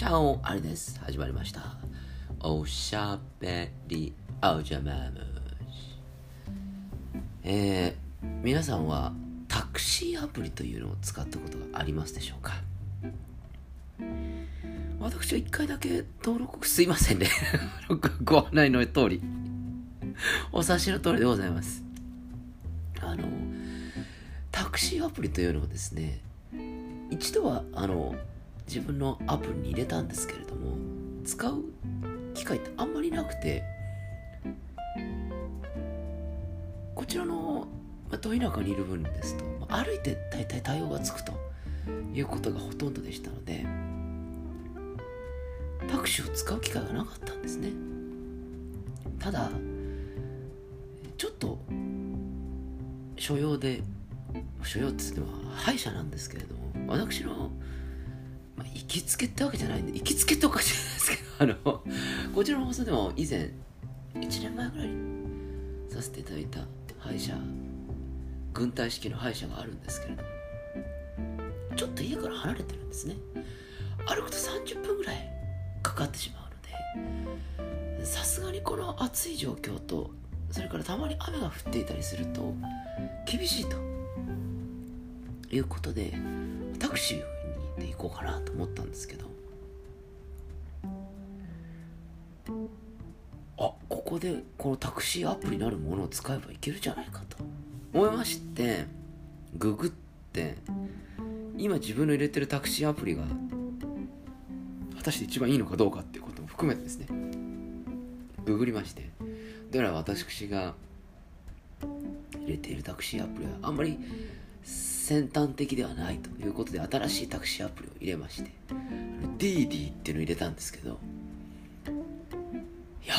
チャオあれです。始まりました。おしゃべりおじゃまむえー、皆さんはタクシーアプリというのを使ったことがありますでしょうか？私は一回だけ登録すいませんね。ご案内の通り。お察しの通りでございます。あのタクシーアプリというのはですね一度はあの自分のアプリに入れたんですけれども使う機会ってあんまりなくてこちらの、まあ、ど田舎にいる分ですと、歩いて大体対応がつくということがほとんどでしたのでタクシーを使う機会がなかったんですね。ただちょっと所用で所用って言っても歯医者なんですけれども私の、行きつけってわけじゃないんで、行きつけっておかしいですけど、あの、こちらの放送でも以前、1年前ぐらいにさせていただいた歯医者、軍隊式の歯医者があるんですけれども、ちょっと家から離れてるんですね。歩くと30分ぐらいかかってしまうので、さすがにこの暑い状況と、それからたまに雨が降っていたりすると、厳しいということで、タクシーをでいこうかなと思ったんですけど。あここでこのタクシーアプリなるものを使えばいけるじゃないかと思いましてググって今自分の入れてるタクシーアプリが果たして一番いいのかどうかっていうことも含めてですね。ググりまして。だから私が入れているタクシーアプリはあんまり先端的ではないということで新しいタクシーアプリを入れましてディーディーっていうのを入れたんですけどいや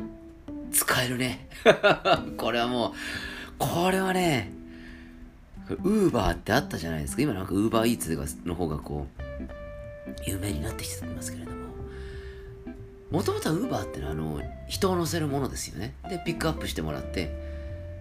ー使えるね。これはもうこれはねウーバーってあったじゃないですか。今なんかウーバーイーツの方がこう有名になってきてますけれども。もともとはウーバーってのはあの人を乗せるものですよね。でピックアップしてもらって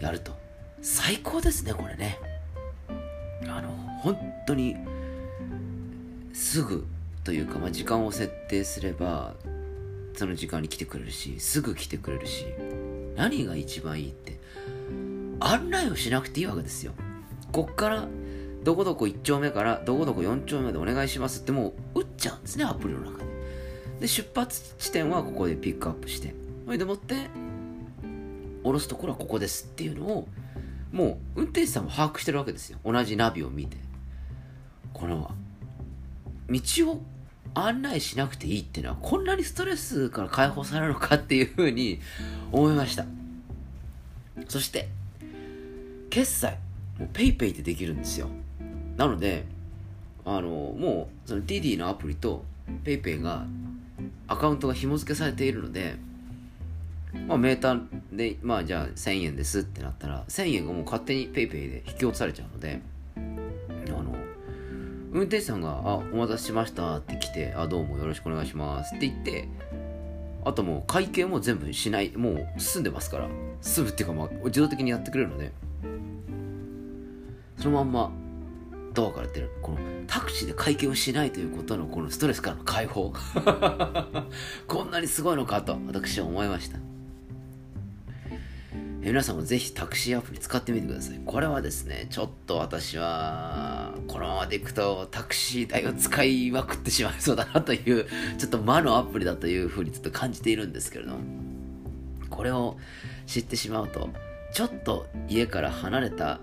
やると。最高ですねこれね。あの本当にすぐというか、まあ、時間を設定すればその時間に来てくれるしすぐ来てくれるし何が一番いいって案内をしなくていいわけですよ。こっからどこどこ1丁目からどこどこ4丁目でお願いしますってもう打っちゃうんですねアプリの中で。で出発地点はここでピックアップして。それでもって降ろすところはここですっていうのをもう運転手さんも把握してるわけですよ。同じナビを見て。この道を案内しなくていいっていうのはこんなにストレスから解放されるのかっていうふうに思いました。そして決済もう PayPay でできるんですよ。なのであのもうその DD のアプリと PayPay がアカウントが紐付けされているのでまあ、メーターで、まあ、じゃあ1000円ですってなったら、1000円がもう勝手に PayPay で引き落とされちゃうので、あの、運転手さんが、あ、お待たせしましたって来て、あ、どうもよろしくお願いしますって言って、あともう会計も全部しない、もう済んでますから、済むっていうか、まあ、自動的にやってくれるので、そのまんまドアから出る、このタクシーで会計をしないということのこのストレスからの解放。こんなにすごいのかと私は思いました。皆さんもぜひタクシーアプリ使ってみてください。これはですね、ちょっと私は、このままでいくとタクシー代を使いまくってしまいそうだなという、ちょっと魔のアプリだというふうにちょっと感じているんですけれども、これを知ってしまうと、ちょっと家から離れた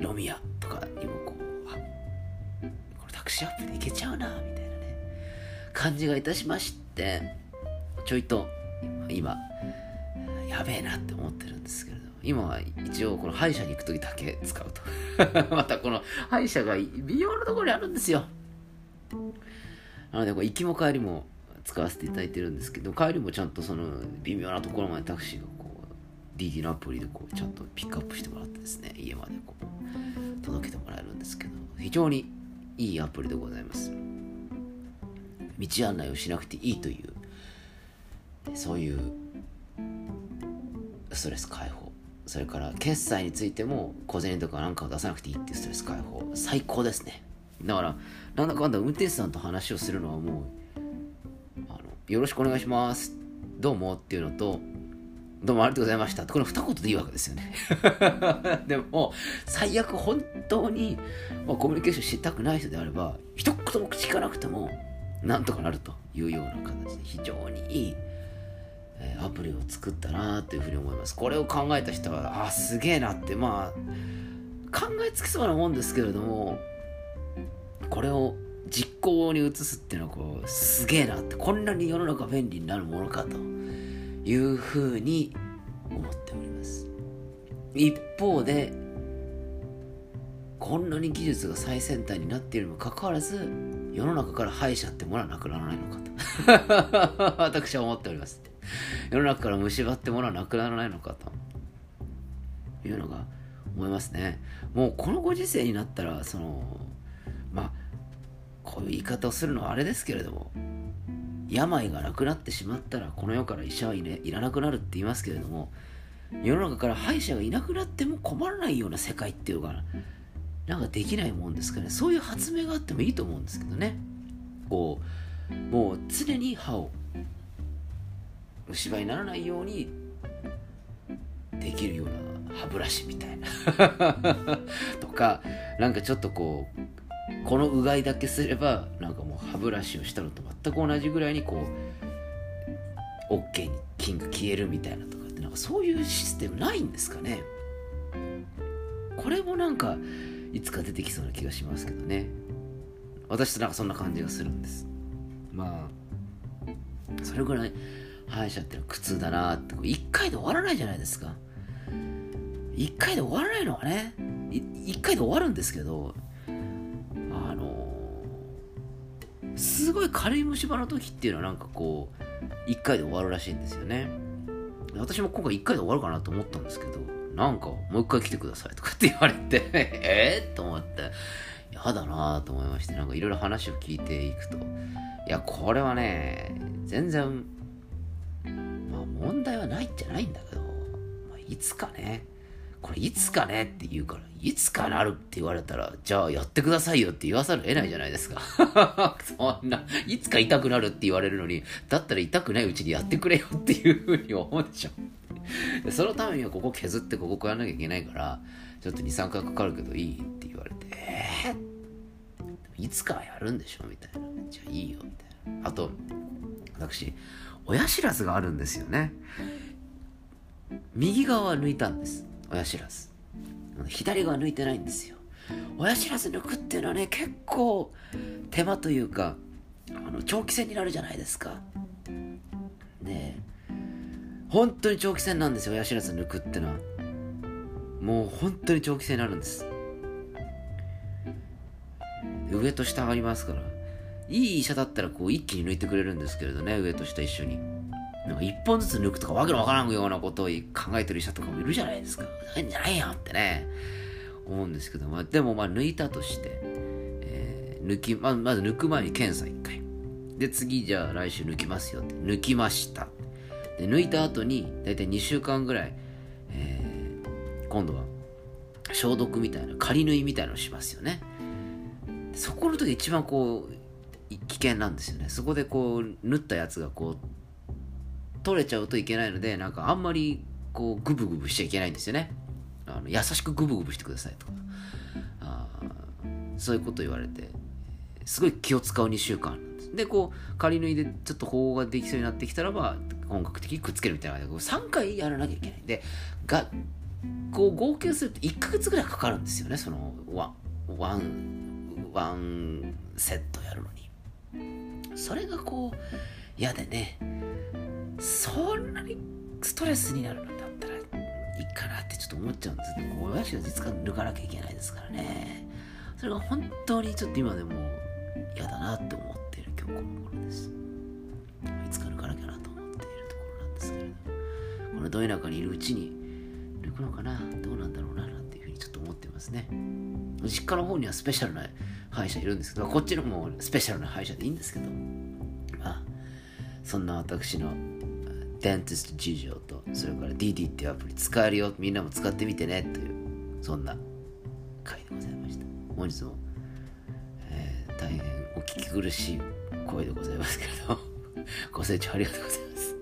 飲み屋とかにもこう、あ、これタクシーアプリで行けちゃうな、みたいなね、感じがいたしまして、ちょいと今、やべえなって思ってるんですけれど今は一応この歯医者に行く時だけ使うと。またこの歯医者が微妙なところにあるんですよ。なのでこう行きも帰りも使わせていただいてるんですけど帰りもちゃんとその微妙なところまでタクシーがこう DD のアプリでこうちゃんとピックアップしてもらってですね家までこう届けてもらえるんですけど非常にいいアプリでございます。道案内をしなくていいというそういうストレス解放。それから決済についても小銭とかなんかを出さなくていいっていうストレス解放。最高ですね。だからなんだかんだ運転手さんと話をするのはもうあのよろしくお願いします。どうもっていうのとどうもありがとうございました。この二言でいいわけですよね。でも最悪本当に、まあ、コミュニケーションしたくない人であれば一言も口かなくてもなんとかなるというような形で非常にいい、え、アプリを作ったなというふうに思います。これを考えた人はあすげえなって。まあ考えつきそうなもんですけれどもこれを実行に移すっていうのはこうすげえなって。こんなに世の中便利になるものかというふうに思っております。一方でこんなに技術が最先端になっているにもかかわらず世の中から歯医者ってものはなくならないのかと。私は思っております。世の中から蝕ってものはなくならないのかというのが思いますね。もうこのご時世になったらそのまあこういう言い方をするのはあれですけれども病がなくなってしまったらこの世から医者はい,、ね、いらなくなるって言いますけれども世の中から歯医者がいなくなっても困らないような世界っていうかななんかできないもんですかね。そういう発明があってもいいと思うんですけどね。こうもう常に歯を虫歯にならないようにできるような歯ブラシみたいな。とかなんかちょっとこうこのうがいだけすればなんかもう歯ブラシをしたのと全く同じぐらいにこう OK に菌が消えるみたいなとかってなんかそういうシステムないんですかね。これもなんかいつか出てきそうな気がしますけどね。私となんかそんな感じがするんです。まあそれぐらい歯医者ってのは苦痛だなって。1回で終わらないじゃないですか。1回で終わらないのはね1回で終わるんですけどあのすごい軽い虫歯の時っていうのはなんかこう1回で終わるらしいんですよね。私も今回1回で終わるかなと思ったんですけどなんかもう1回来てくださいとかって言われて えー、と思って。嫌だなと思いましてなんかいろいろ話を聞いていくと。いやこれはね全然問題はないんじゃないんだけど、まあ、いつかねこれいつかねって言うから、いつかなるって言われたら、じゃあやってくださいよって言わざるを得ないじゃないですか。そんな、いつか痛くなるって言われるのに、だったら痛くないうちにやってくれよっていうふうに思うでしょ。そのためにはここ削ってここやらなきゃいけないから、ちょっと2、3回かかるけどいいって言われて、えー、いつかはやるんでしょみたいな。じゃあいいよみたいな。あと、私、親知らずがあるんですよね。右側は抜いたんです。親知らず。左側抜いてないんですよ。親知らず抜くっていうのはね結構手間というかあの長期戦になるじゃないですか。ね本当に長期戦なんですよ親知らず抜くってのは。もう本当に長期戦になるんです。上と下ありますから。いい医者だったらこう一気に抜いてくれるんですけれどね上と下一緒になんか一本ずつ抜くとかわけのわからんようなことを考えてる医者とかもいるじゃないですか。なんじゃないやんってね、思うんですけど、まあ、でもまあ抜いたとして、えー、抜き、まあまず抜く前に検査1回。で、次じゃあ来週抜きますよって。抜きました。で、抜いた後に、だいたい2週間ぐらい、えー、今度は消毒みたいな、仮縫いみたいなのをしますよね。そこの時一番こう、危険なんですよね。そこでこう、縫ったやつがこう、取れちゃうといけないのでなんかあんまりこうグブグブしちゃいけないんですよね。あの優しくグブグブしてくださいと。かあそういうこと言われてすごい気を使う2週間でこう仮縫いでちょっと方法ができそうになってきたらば本格的にくっつけるみたいな。感じで3回やらなきゃいけない。でがこう合計すると1ヶ月ぐらいかかるんですよね。そのワンワンワンセットやるのに。それがこう嫌でねそんなにストレスになるんだったらいいかなってちょっと思っちゃうんですけど親父が実は抜かなきゃいけないですからね。それが本当にちょっと今でも嫌だなって思っている今日この頃です。いつか抜かなきゃなと思っているところなんですけれどこのど田舎にいるうちに抜くのかな？どうなんだろうな？なんてちょっと思ってますね実家の方にはスペシャルな歯医者いるんですけどこっちのもスペシャルな歯医者でいいんですけどまあそんな私のデンティスト事情とそれから DD っていうアプリ使えるよみんなも使ってみてねというそんな回でございました本日も、えー、大変お聞き苦しい声でございますけれど ご清聴ありがとうございます。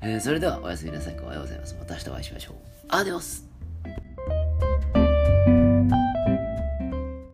えーそれではおやすみなさい。おはようございます。また明日お会いしましょう。アディオス